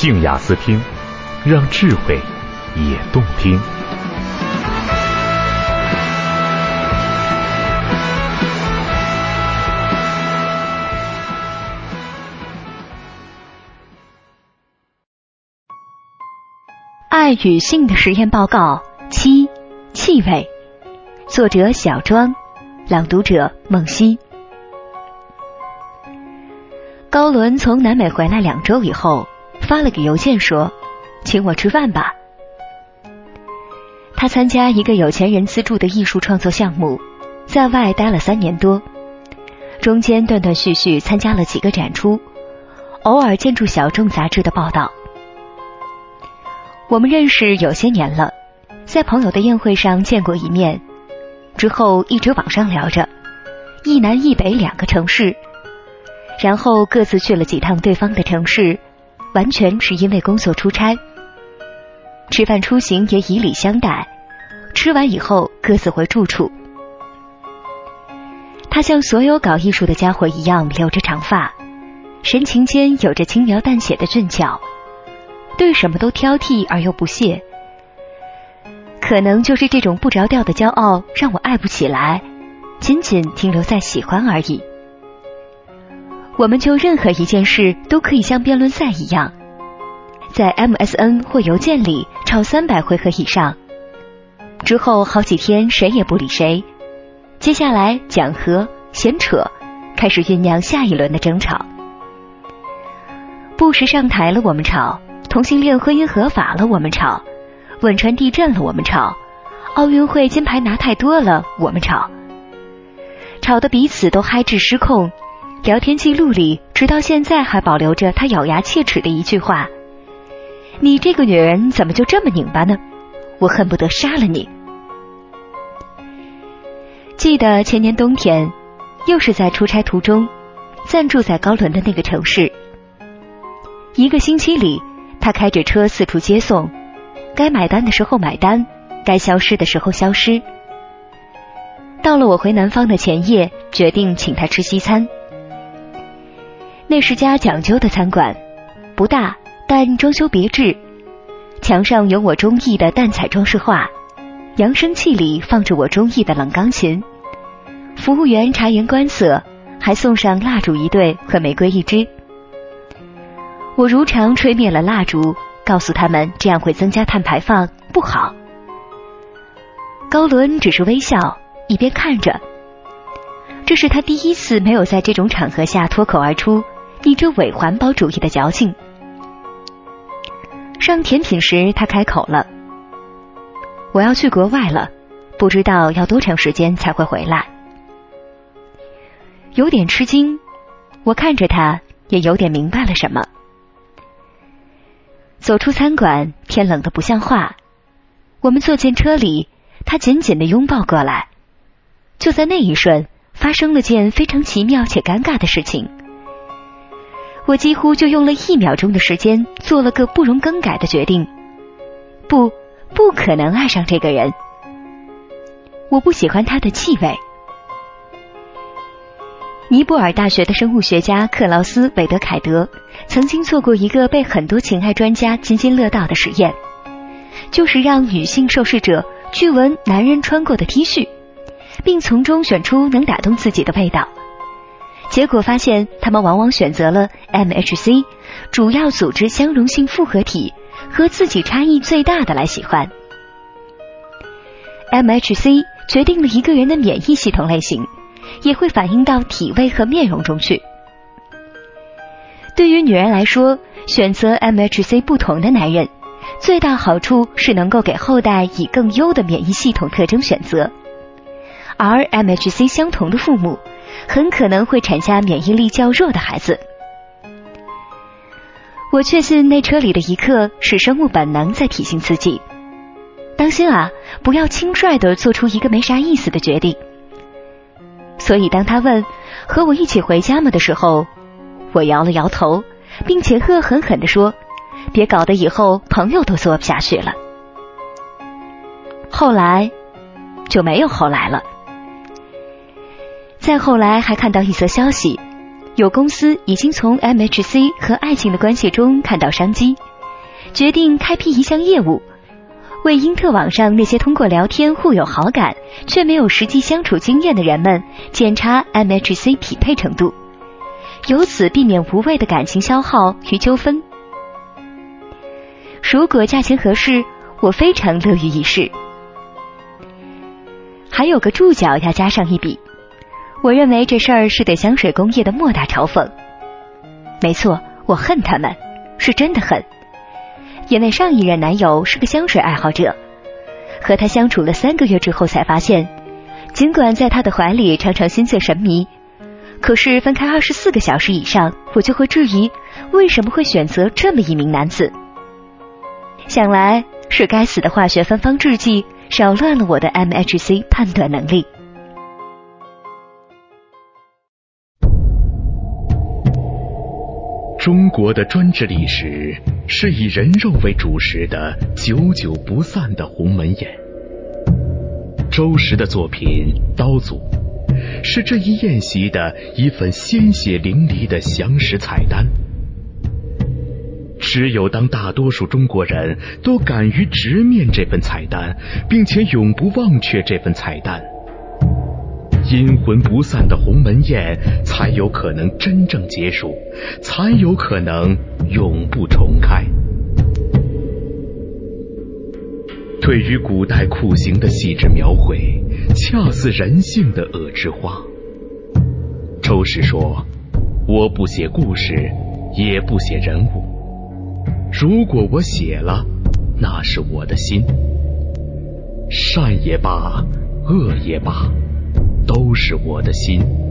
静雅思听，让智慧也动听。爱与性的实验报告七：气味。作者：小庄，朗读者：梦溪。高伦从南美回来两周以后。发了个邮件说，请我吃饭吧。他参加一个有钱人资助的艺术创作项目，在外待了三年多，中间断断续续参加了几个展出，偶尔见助小众杂志的报道。我们认识有些年了，在朋友的宴会上见过一面，之后一直网上聊着，一南一北两个城市，然后各自去了几趟对方的城市。完全是因为工作出差，吃饭出行也以礼相待。吃完以后各自回住处。他像所有搞艺术的家伙一样留着长发，神情间有着轻描淡写的俊俏，对什么都挑剔而又不屑。可能就是这种不着调的骄傲，让我爱不起来，仅仅停留在喜欢而已。我们就任何一件事都可以像辩论赛一样，在 MSN 或邮件里吵三百回合以上，之后好几天谁也不理谁，接下来讲和闲扯，开始酝酿下一轮的争吵。布什上台了，我们吵；同性恋婚姻合法了，我们吵；汶川地震了，我们吵；奥运会金牌拿太多了，我们吵。吵得彼此都嗨至失控。聊天记录里，直到现在还保留着他咬牙切齿的一句话：“你这个女人怎么就这么拧巴呢？我恨不得杀了你。”记得前年冬天，又是在出差途中，暂住在高伦的那个城市。一个星期里，他开着车四处接送，该买单的时候买单，该消失的时候消失。到了我回南方的前夜，决定请他吃西餐。那是家讲究的餐馆，不大，但装修别致。墙上有我中意的淡彩装饰画，扬声器里放着我中意的冷钢琴。服务员察言观色，还送上蜡烛一对和玫瑰一支。我如常吹灭了蜡烛，告诉他们这样会增加碳排放，不好。高伦只是微笑，一边看着。这是他第一次没有在这种场合下脱口而出。你这伪环保主义的矫情！上甜品时，他开口了：“我要去国外了，不知道要多长时间才会回来。”有点吃惊，我看着他，也有点明白了什么。走出餐馆，天冷的不像话。我们坐进车里，他紧紧的拥抱过来。就在那一瞬，发生了件非常奇妙且尴尬的事情。我几乎就用了一秒钟的时间，做了个不容更改的决定：不，不可能爱上这个人。我不喜欢他的气味。尼泊尔大学的生物学家克劳斯·韦德凯德曾经做过一个被很多情爱专家津津乐道的实验，就是让女性受试者去闻男人穿过的 T 恤，并从中选出能打动自己的味道。结果发现，他们往往选择了 MHC 主要组织相容性复合体和自己差异最大的来喜欢。MHC 决定了一个人的免疫系统类型，也会反映到体味和面容中去。对于女人来说，选择 MHC 不同的男人，最大好处是能够给后代以更优的免疫系统特征选择，而 MHC 相同的父母。很可能会产下免疫力较弱的孩子。我确信那车里的一刻是生物本能在提醒自己，当心啊，不要轻率的做出一个没啥意思的决定。所以当他问和我一起回家吗的时候，我摇了摇头，并且恶狠狠地说：“别搞得以后朋友都做不下去了。”后来就没有后来了。再后来还看到一则消息，有公司已经从 MHC 和爱情的关系中看到商机，决定开辟一项业务，为英特网上那些通过聊天互有好感却没有实际相处经验的人们检查 MHC 匹配程度，由此避免无谓的感情消耗与纠纷。如果价钱合适，我非常乐于一试。还有个注脚要加上一笔。我认为这事儿是对香水工业的莫大嘲讽。没错，我恨他们，是真的恨。因为上一任男友是个香水爱好者，和他相处了三个月之后，才发现，尽管在他的怀里常常心醉神迷，可是分开二十四个小时以上，我就会质疑为什么会选择这么一名男子。想来是该死的化学芬芳制剂扰乱了我的 MHC 判断能力。中国的专制历史是以人肉为主食的久久不散的鸿门宴。周时的作品《刀俎》是这一宴席的一份鲜血淋漓的详实菜单。只有当大多数中国人都敢于直面这份菜单，并且永不忘却这份菜单。阴魂不散的鸿门宴才有可能真正结束，才有可能永不重开。对于古代酷刑的细致描绘，恰似人性的恶之花。周氏说：“我不写故事，也不写人物。如果我写了，那是我的心，善也罢，恶也罢。”都是我的心。